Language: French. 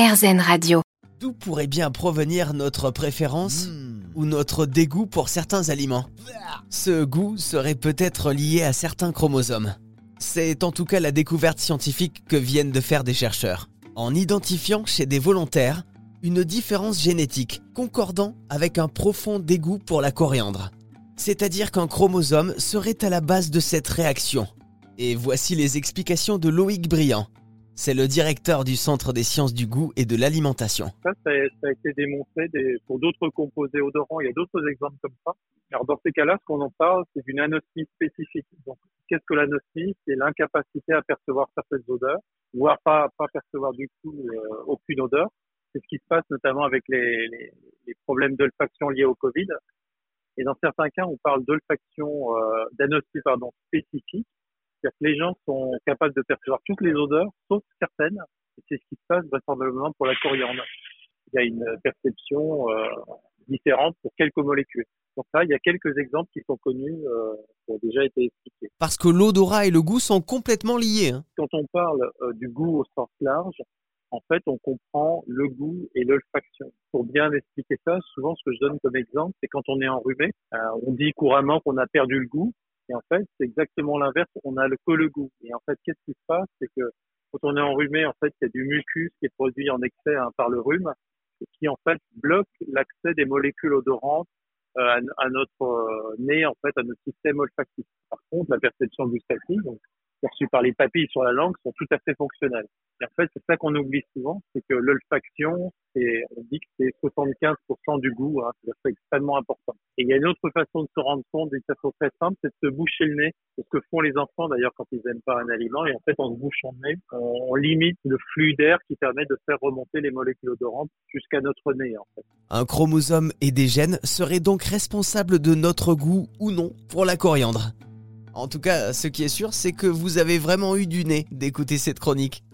RZN Radio. D'où pourrait bien provenir notre préférence ou notre dégoût pour certains aliments? Ce goût serait peut-être lié à certains chromosomes. C'est en tout cas la découverte scientifique que viennent de faire des chercheurs, en identifiant chez des volontaires une différence génétique concordant avec un profond dégoût pour la coriandre. C'est-à-dire qu'un chromosome serait à la base de cette réaction. Et voici les explications de Loïc Briand. C'est le directeur du Centre des sciences du goût et de l'alimentation. Ça, ça a, été démontré pour d'autres composés odorants. Il y a d'autres exemples comme ça. Alors dans ces cas-là, ce qu'on en parle, c'est d'une anosmie spécifique. Donc, qu'est-ce que l'anosmie? C'est l'incapacité à percevoir certaines odeurs, voire pas, pas percevoir du tout euh, aucune odeur. C'est ce qui se passe notamment avec les, problèmes d'olfaction liés au Covid. Et dans certains cas, on parle d'olfaction, euh, pardon, spécifique. C'est-à-dire que les gens sont capables de percevoir toutes les odeurs, sauf certaines. Et c'est ce qui se passe vraisemblablement pour la coriandre. Il y a une perception euh, différente pour quelques molécules. Donc là, il y a quelques exemples qui sont connus, euh, qui ont déjà été expliqués. Parce que l'odorat et le goût sont complètement liés. hein. Quand on parle euh, du goût au sens large, en fait, on comprend le goût et l'olfaction. Pour bien expliquer ça, souvent ce que je donne comme exemple, c'est quand on est enrhumé, euh, on dit couramment qu'on a perdu le goût, et en fait, c'est exactement l'inverse, on a le, que le goût. Et en fait, qu'est-ce qui se passe? C'est que quand on est enrhumé, en fait, il y a du mucus qui est produit en excès hein, par le rhume, qui en fait bloque l'accès des molécules odorantes euh, à, à notre euh, nez, en fait, à notre système olfactif. Par contre, la perception gustative, donc perçue par les papilles sur la langue, sont tout à fait fonctionnelles. Et en fait, c'est ça qu'on oublie souvent, c'est que l'olfaction, on dit que c'est 75% du goût, hein, c'est extrêmement important. Et il y a une autre façon de se rendre compte d'une façon très simple, c'est de se boucher le nez. C'est ce que font les enfants d'ailleurs quand ils aiment pas un aliment. Et en fait, en se bouchant le nez, on limite le flux d'air qui permet de faire remonter les molécules odorantes jusqu'à notre nez. En fait. Un chromosome et des gènes seraient donc responsables de notre goût ou non pour la coriandre? En tout cas, ce qui est sûr, c'est que vous avez vraiment eu du nez d'écouter cette chronique.